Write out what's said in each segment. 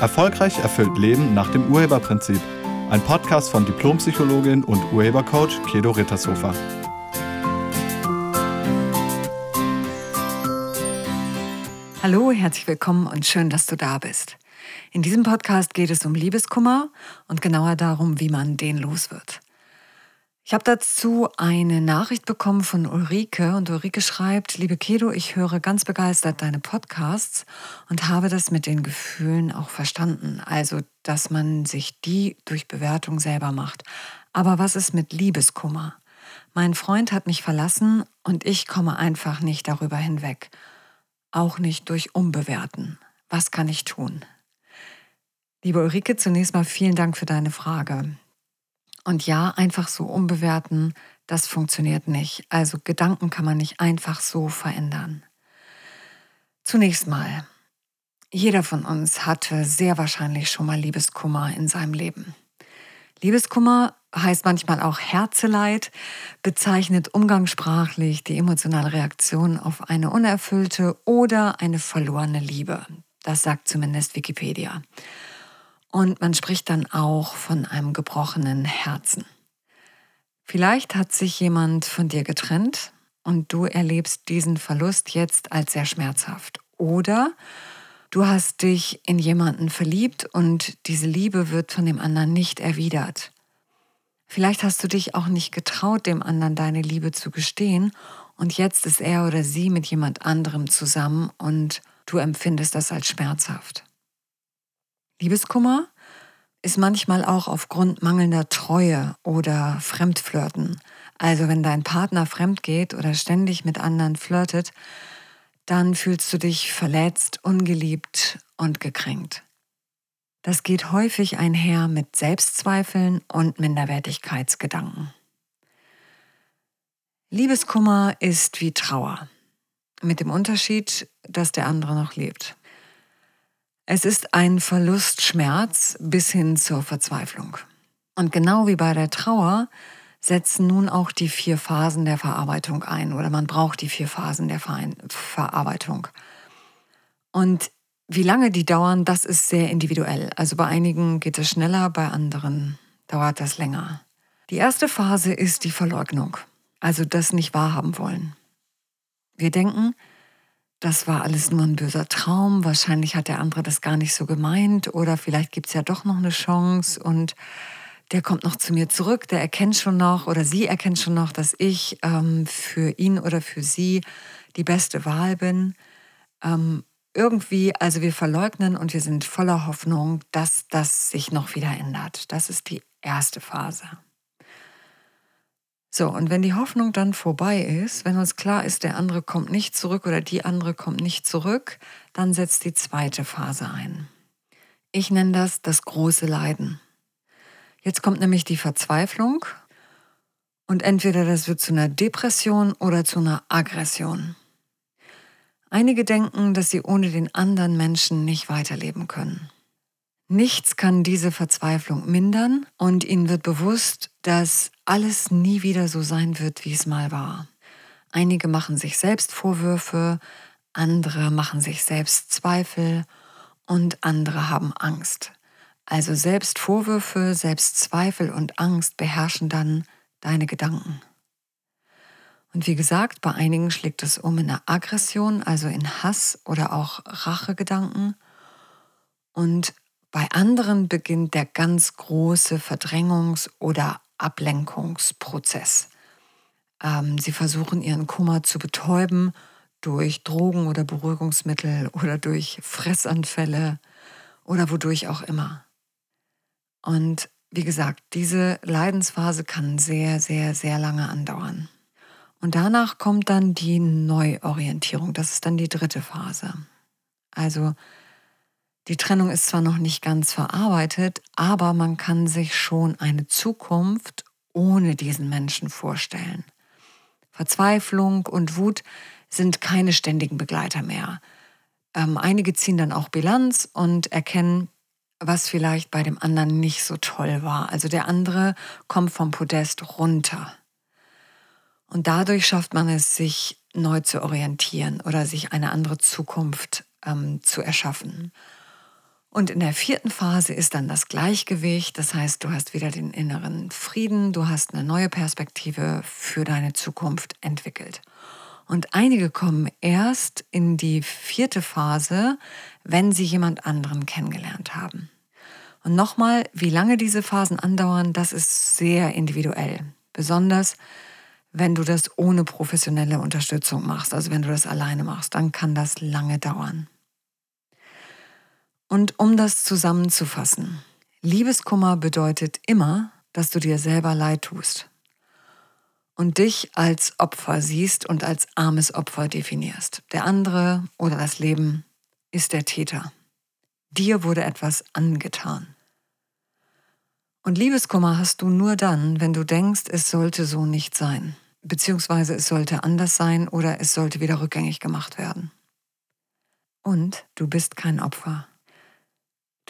Erfolgreich erfüllt Leben nach dem Urheberprinzip. Ein Podcast von Diplompsychologin und Urhebercoach Kedo Rittershofer. Hallo, herzlich willkommen und schön, dass du da bist. In diesem Podcast geht es um Liebeskummer und genauer darum, wie man den los wird. Ich habe dazu eine Nachricht bekommen von Ulrike und Ulrike schreibt, liebe Kedo, ich höre ganz begeistert deine Podcasts und habe das mit den Gefühlen auch verstanden. Also, dass man sich die durch Bewertung selber macht. Aber was ist mit Liebeskummer? Mein Freund hat mich verlassen und ich komme einfach nicht darüber hinweg. Auch nicht durch Umbewerten. Was kann ich tun? Liebe Ulrike, zunächst mal vielen Dank für deine Frage. Und ja, einfach so umbewerten, das funktioniert nicht. Also Gedanken kann man nicht einfach so verändern. Zunächst mal, jeder von uns hatte sehr wahrscheinlich schon mal Liebeskummer in seinem Leben. Liebeskummer heißt manchmal auch Herzeleid, bezeichnet umgangssprachlich die emotionale Reaktion auf eine unerfüllte oder eine verlorene Liebe. Das sagt zumindest Wikipedia. Und man spricht dann auch von einem gebrochenen Herzen. Vielleicht hat sich jemand von dir getrennt und du erlebst diesen Verlust jetzt als sehr schmerzhaft. Oder du hast dich in jemanden verliebt und diese Liebe wird von dem anderen nicht erwidert. Vielleicht hast du dich auch nicht getraut, dem anderen deine Liebe zu gestehen und jetzt ist er oder sie mit jemand anderem zusammen und du empfindest das als schmerzhaft. Liebeskummer ist manchmal auch aufgrund mangelnder Treue oder Fremdflirten. Also wenn dein Partner fremd geht oder ständig mit anderen flirtet, dann fühlst du dich verletzt, ungeliebt und gekränkt. Das geht häufig einher mit Selbstzweifeln und Minderwertigkeitsgedanken. Liebeskummer ist wie Trauer, mit dem Unterschied, dass der andere noch lebt. Es ist ein Verlustschmerz bis hin zur Verzweiflung. Und genau wie bei der Trauer setzen nun auch die vier Phasen der Verarbeitung ein oder man braucht die vier Phasen der Verarbeitung. Und wie lange die dauern, das ist sehr individuell. Also bei einigen geht es schneller, bei anderen dauert das länger. Die erste Phase ist die Verleugnung, also das nicht wahrhaben wollen. Wir denken, das war alles nur ein böser Traum, wahrscheinlich hat der andere das gar nicht so gemeint oder vielleicht gibt es ja doch noch eine Chance und der kommt noch zu mir zurück, der erkennt schon noch oder sie erkennt schon noch, dass ich ähm, für ihn oder für sie die beste Wahl bin. Ähm, irgendwie, also wir verleugnen und wir sind voller Hoffnung, dass das sich noch wieder ändert. Das ist die erste Phase. So, und wenn die Hoffnung dann vorbei ist, wenn uns klar ist, der andere kommt nicht zurück oder die andere kommt nicht zurück, dann setzt die zweite Phase ein. Ich nenne das das große Leiden. Jetzt kommt nämlich die Verzweiflung und entweder das wird zu einer Depression oder zu einer Aggression. Einige denken, dass sie ohne den anderen Menschen nicht weiterleben können. Nichts kann diese Verzweiflung mindern und ihnen wird bewusst, dass alles nie wieder so sein wird, wie es mal war. Einige machen sich selbst Vorwürfe, andere machen sich selbst Zweifel und andere haben Angst. Also selbst Vorwürfe, selbst Zweifel und Angst beherrschen dann deine Gedanken. Und wie gesagt, bei einigen schlägt es um in eine Aggression, also in Hass oder auch Rachegedanken. Und bei anderen beginnt der ganz große Verdrängungs- oder Ablenkungsprozess. Ähm, sie versuchen ihren Kummer zu betäuben durch Drogen oder Beruhigungsmittel oder durch Fressanfälle oder wodurch auch immer. Und wie gesagt, diese Leidensphase kann sehr, sehr, sehr lange andauern. Und danach kommt dann die Neuorientierung. Das ist dann die dritte Phase. Also die Trennung ist zwar noch nicht ganz verarbeitet, aber man kann sich schon eine Zukunft ohne diesen Menschen vorstellen. Verzweiflung und Wut sind keine ständigen Begleiter mehr. Ähm, einige ziehen dann auch Bilanz und erkennen, was vielleicht bei dem anderen nicht so toll war. Also der andere kommt vom Podest runter. Und dadurch schafft man es, sich neu zu orientieren oder sich eine andere Zukunft ähm, zu erschaffen. Und in der vierten Phase ist dann das Gleichgewicht. Das heißt, du hast wieder den inneren Frieden, du hast eine neue Perspektive für deine Zukunft entwickelt. Und einige kommen erst in die vierte Phase, wenn sie jemand anderen kennengelernt haben. Und nochmal, wie lange diese Phasen andauern, das ist sehr individuell. Besonders wenn du das ohne professionelle Unterstützung machst, also wenn du das alleine machst, dann kann das lange dauern. Und um das zusammenzufassen, Liebeskummer bedeutet immer, dass du dir selber leid tust und dich als Opfer siehst und als armes Opfer definierst. Der andere oder das Leben ist der Täter. Dir wurde etwas angetan. Und Liebeskummer hast du nur dann, wenn du denkst, es sollte so nicht sein, beziehungsweise es sollte anders sein oder es sollte wieder rückgängig gemacht werden. Und du bist kein Opfer.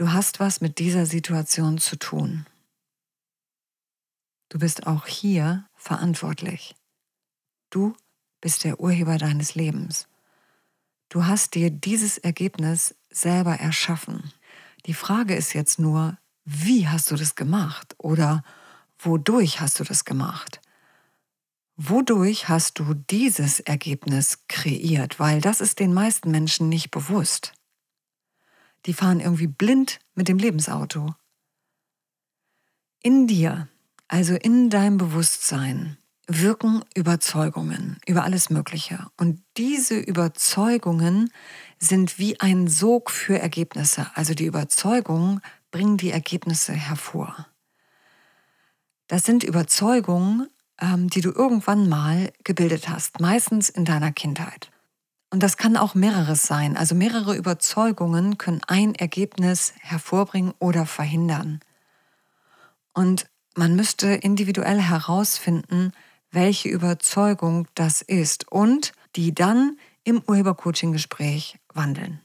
Du hast was mit dieser Situation zu tun. Du bist auch hier verantwortlich. Du bist der Urheber deines Lebens. Du hast dir dieses Ergebnis selber erschaffen. Die Frage ist jetzt nur, wie hast du das gemacht oder wodurch hast du das gemacht? Wodurch hast du dieses Ergebnis kreiert? Weil das ist den meisten Menschen nicht bewusst. Die fahren irgendwie blind mit dem Lebensauto. In dir also in deinem Bewusstsein wirken Überzeugungen über alles Mögliche. Und diese Überzeugungen sind wie ein Sog für Ergebnisse. Also die Überzeugungen bringen die Ergebnisse hervor. Das sind Überzeugungen, ähm, die du irgendwann mal gebildet hast, meistens in deiner Kindheit. Und das kann auch mehreres sein. Also mehrere Überzeugungen können ein Ergebnis hervorbringen oder verhindern. Und man müsste individuell herausfinden, welche Überzeugung das ist und die dann im Urhebercoaching-Gespräch wandeln.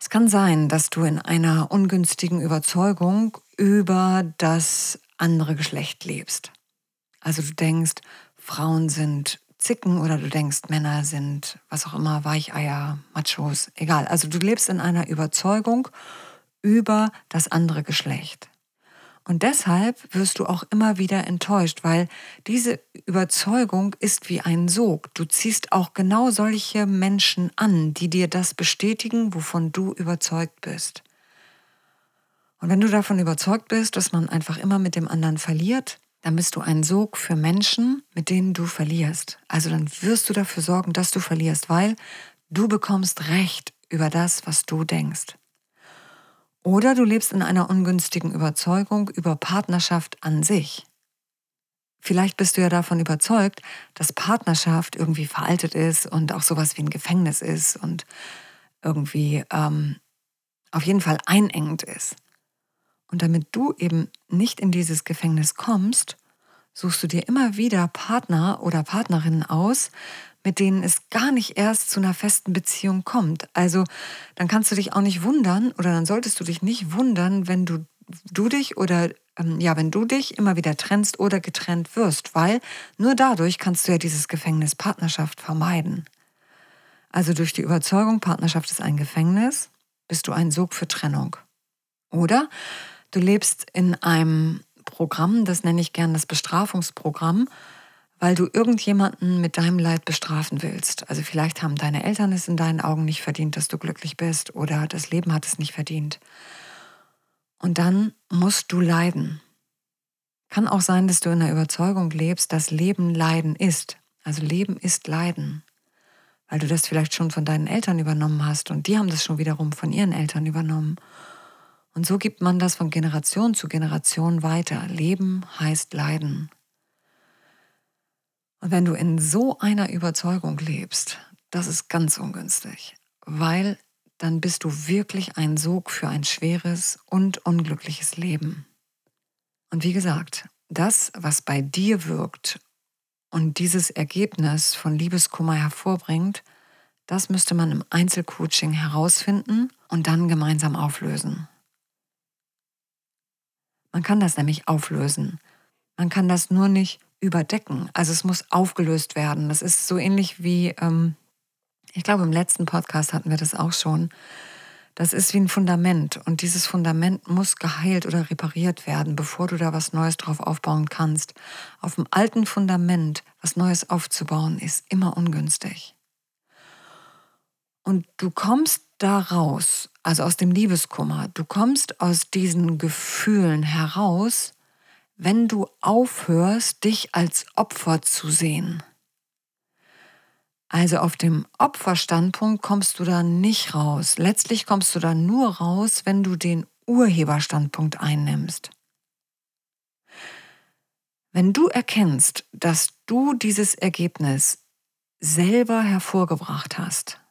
Es kann sein, dass du in einer ungünstigen Überzeugung über das andere Geschlecht lebst. Also du denkst, Frauen sind Zicken oder du denkst, Männer sind was auch immer, Weicheier, Machos, egal. Also du lebst in einer Überzeugung über das andere Geschlecht. Und deshalb wirst du auch immer wieder enttäuscht, weil diese Überzeugung ist wie ein Sog. Du ziehst auch genau solche Menschen an, die dir das bestätigen, wovon du überzeugt bist. Und wenn du davon überzeugt bist, dass man einfach immer mit dem anderen verliert, dann bist du ein Sog für Menschen, mit denen du verlierst. Also dann wirst du dafür sorgen, dass du verlierst, weil du bekommst Recht über das, was du denkst. Oder du lebst in einer ungünstigen Überzeugung über Partnerschaft an sich. Vielleicht bist du ja davon überzeugt, dass Partnerschaft irgendwie veraltet ist und auch sowas wie ein Gefängnis ist und irgendwie ähm, auf jeden Fall einengend ist. Und damit du eben nicht in dieses Gefängnis kommst, suchst du dir immer wieder Partner oder Partnerinnen aus, mit denen es gar nicht erst zu einer festen Beziehung kommt. Also dann kannst du dich auch nicht wundern oder dann solltest du dich nicht wundern, wenn du, du dich oder ähm, ja, wenn du dich immer wieder trennst oder getrennt wirst, weil nur dadurch kannst du ja dieses Gefängnis Partnerschaft vermeiden. Also durch die Überzeugung, Partnerschaft ist ein Gefängnis, bist du ein Sog für Trennung. Oder du lebst in einem Programm, das nenne ich gern das Bestrafungsprogramm, weil du irgendjemanden mit deinem Leid bestrafen willst. Also vielleicht haben deine Eltern es in deinen Augen nicht verdient, dass du glücklich bist oder das Leben hat es nicht verdient. Und dann musst du leiden. Kann auch sein, dass du in der Überzeugung lebst, dass Leben Leiden ist. Also Leben ist Leiden. Weil du das vielleicht schon von deinen Eltern übernommen hast und die haben das schon wiederum von ihren Eltern übernommen. Und so gibt man das von Generation zu Generation weiter. Leben heißt Leiden. Und wenn du in so einer Überzeugung lebst, das ist ganz ungünstig, weil dann bist du wirklich ein Sog für ein schweres und unglückliches Leben. Und wie gesagt, das, was bei dir wirkt und dieses Ergebnis von Liebeskummer hervorbringt, das müsste man im Einzelcoaching herausfinden und dann gemeinsam auflösen. Man kann das nämlich auflösen. Man kann das nur nicht überdecken. Also es muss aufgelöst werden. Das ist so ähnlich wie, ähm, ich glaube, im letzten Podcast hatten wir das auch schon, das ist wie ein Fundament und dieses Fundament muss geheilt oder repariert werden, bevor du da was Neues drauf aufbauen kannst. Auf dem alten Fundament was Neues aufzubauen, ist immer ungünstig. Und du kommst da raus, also aus dem Liebeskummer, du kommst aus diesen Gefühlen heraus, wenn du aufhörst, dich als Opfer zu sehen. Also auf dem Opferstandpunkt kommst du da nicht raus. Letztlich kommst du da nur raus, wenn du den Urheberstandpunkt einnimmst. Wenn du erkennst, dass du dieses Ergebnis selber hervorgebracht hast,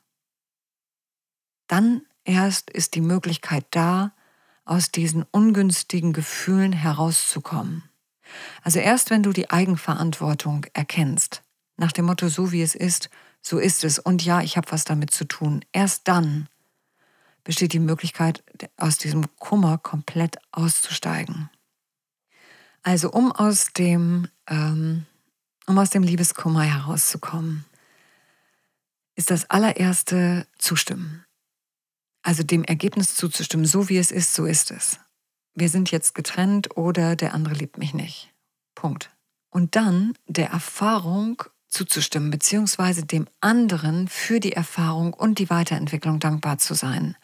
dann erst ist die Möglichkeit da, aus diesen ungünstigen Gefühlen herauszukommen. Also erst wenn du die Eigenverantwortung erkennst, nach dem Motto, so wie es ist, so ist es und ja, ich habe was damit zu tun. Erst dann besteht die Möglichkeit, aus diesem Kummer komplett auszusteigen. Also um aus dem, ähm, um aus dem Liebeskummer herauszukommen, ist das allererste Zustimmen. Also dem Ergebnis zuzustimmen, so wie es ist, so ist es. Wir sind jetzt getrennt oder der andere liebt mich nicht. Punkt. Und dann der Erfahrung zuzustimmen, beziehungsweise dem anderen für die Erfahrung und die Weiterentwicklung dankbar zu sein,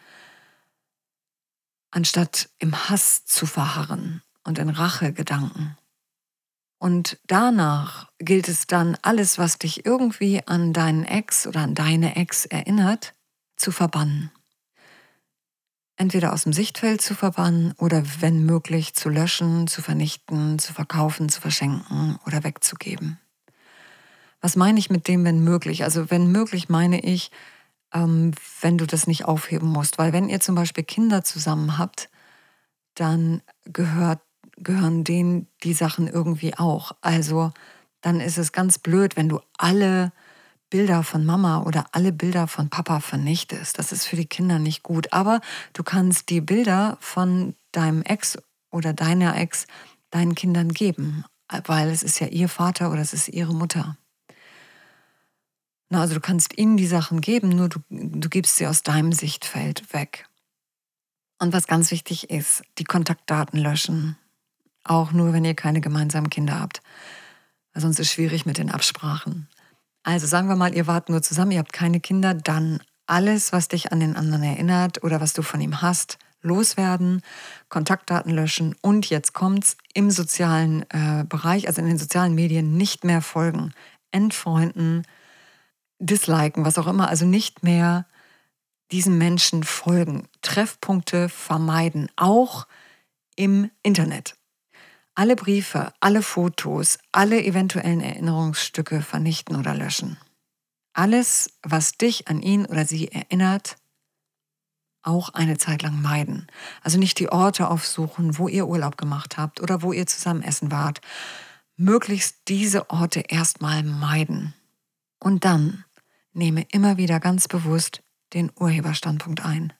anstatt im Hass zu verharren und in Rachegedanken. Und danach gilt es dann, alles, was dich irgendwie an deinen Ex oder an deine Ex erinnert, zu verbannen. Entweder aus dem Sichtfeld zu verbannen oder wenn möglich zu löschen, zu vernichten, zu verkaufen, zu verschenken oder wegzugeben. Was meine ich mit dem, wenn möglich? Also wenn möglich meine ich, ähm, wenn du das nicht aufheben musst. Weil wenn ihr zum Beispiel Kinder zusammen habt, dann gehört, gehören denen die Sachen irgendwie auch. Also dann ist es ganz blöd, wenn du alle Bilder von Mama oder alle Bilder von Papa vernichtest. Das ist für die Kinder nicht gut. Aber du kannst die Bilder von deinem Ex oder deiner Ex deinen Kindern geben, weil es ist ja ihr Vater oder es ist ihre Mutter. Na, also du kannst ihnen die Sachen geben, nur du, du gibst sie aus deinem Sichtfeld weg. Und was ganz wichtig ist, die Kontaktdaten löschen. Auch nur, wenn ihr keine gemeinsamen Kinder habt. Weil sonst ist es schwierig mit den Absprachen. Also sagen wir mal, ihr wart nur zusammen, ihr habt keine Kinder, dann alles, was dich an den anderen erinnert oder was du von ihm hast, loswerden, Kontaktdaten löschen und jetzt kommt's im sozialen äh, Bereich, also in den sozialen Medien nicht mehr folgen, entfreunden, disliken, was auch immer, also nicht mehr diesen Menschen folgen, Treffpunkte vermeiden, auch im Internet. Alle Briefe, alle Fotos, alle eventuellen Erinnerungsstücke vernichten oder löschen. Alles, was dich an ihn oder sie erinnert, auch eine Zeit lang meiden. Also nicht die Orte aufsuchen, wo ihr Urlaub gemacht habt oder wo ihr zusammen essen wart. Möglichst diese Orte erstmal meiden. Und dann nehme immer wieder ganz bewusst den Urheberstandpunkt ein.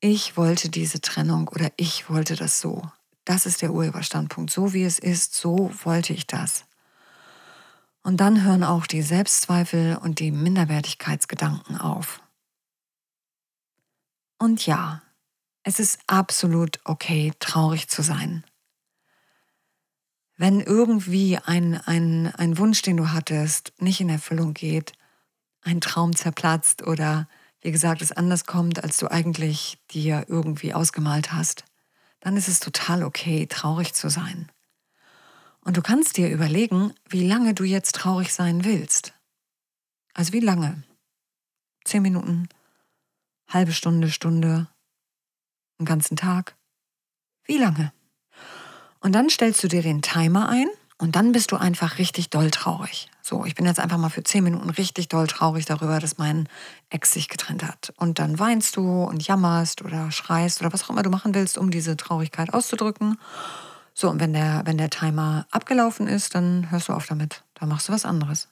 Ich wollte diese Trennung oder ich wollte das so. Das ist der Urheberstandpunkt. So wie es ist, so wollte ich das. Und dann hören auch die Selbstzweifel und die Minderwertigkeitsgedanken auf. Und ja, es ist absolut okay, traurig zu sein wenn irgendwie ein, ein, ein Wunsch, den du hattest, nicht in Erfüllung geht, ein Traum zerplatzt oder wie gesagt, es anders kommt, als du eigentlich dir irgendwie ausgemalt hast, dann ist es total okay, traurig zu sein. Und du kannst dir überlegen, wie lange du jetzt traurig sein willst. Also wie lange? Zehn Minuten, halbe Stunde, Stunde, einen ganzen Tag? Wie lange? Und dann stellst du dir den Timer ein und dann bist du einfach richtig doll traurig. So, ich bin jetzt einfach mal für zehn Minuten richtig doll traurig darüber, dass mein Ex sich getrennt hat. Und dann weinst du und jammerst oder schreist oder was auch immer du machen willst, um diese Traurigkeit auszudrücken. So, und wenn der, wenn der Timer abgelaufen ist, dann hörst du auf damit. Dann machst du was anderes.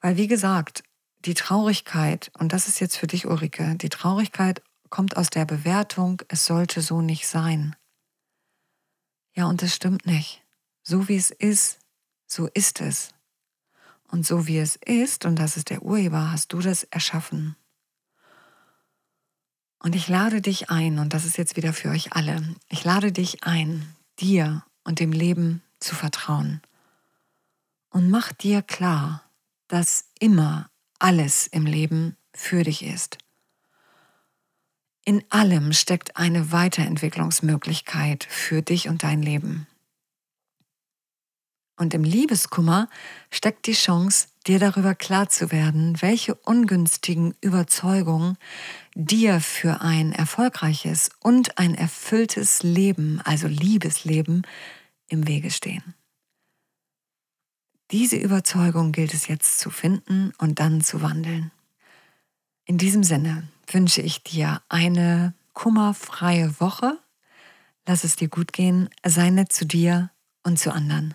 Weil, wie gesagt, die Traurigkeit, und das ist jetzt für dich, Ulrike, die Traurigkeit kommt aus der Bewertung, es sollte so nicht sein. Ja, und das stimmt nicht. So wie es ist, so ist es. Und so wie es ist, und das ist der Urheber, hast du das erschaffen. Und ich lade dich ein, und das ist jetzt wieder für euch alle, ich lade dich ein, dir und dem Leben zu vertrauen. Und mach dir klar, dass immer alles im Leben für dich ist. In allem steckt eine Weiterentwicklungsmöglichkeit für dich und dein Leben. Und im Liebeskummer steckt die Chance, dir darüber klar zu werden, welche ungünstigen Überzeugungen dir für ein erfolgreiches und ein erfülltes Leben, also Liebesleben, im Wege stehen. Diese Überzeugung gilt es jetzt zu finden und dann zu wandeln. In diesem Sinne wünsche ich dir eine kummerfreie Woche. Lass es dir gut gehen, sei nett zu dir und zu anderen.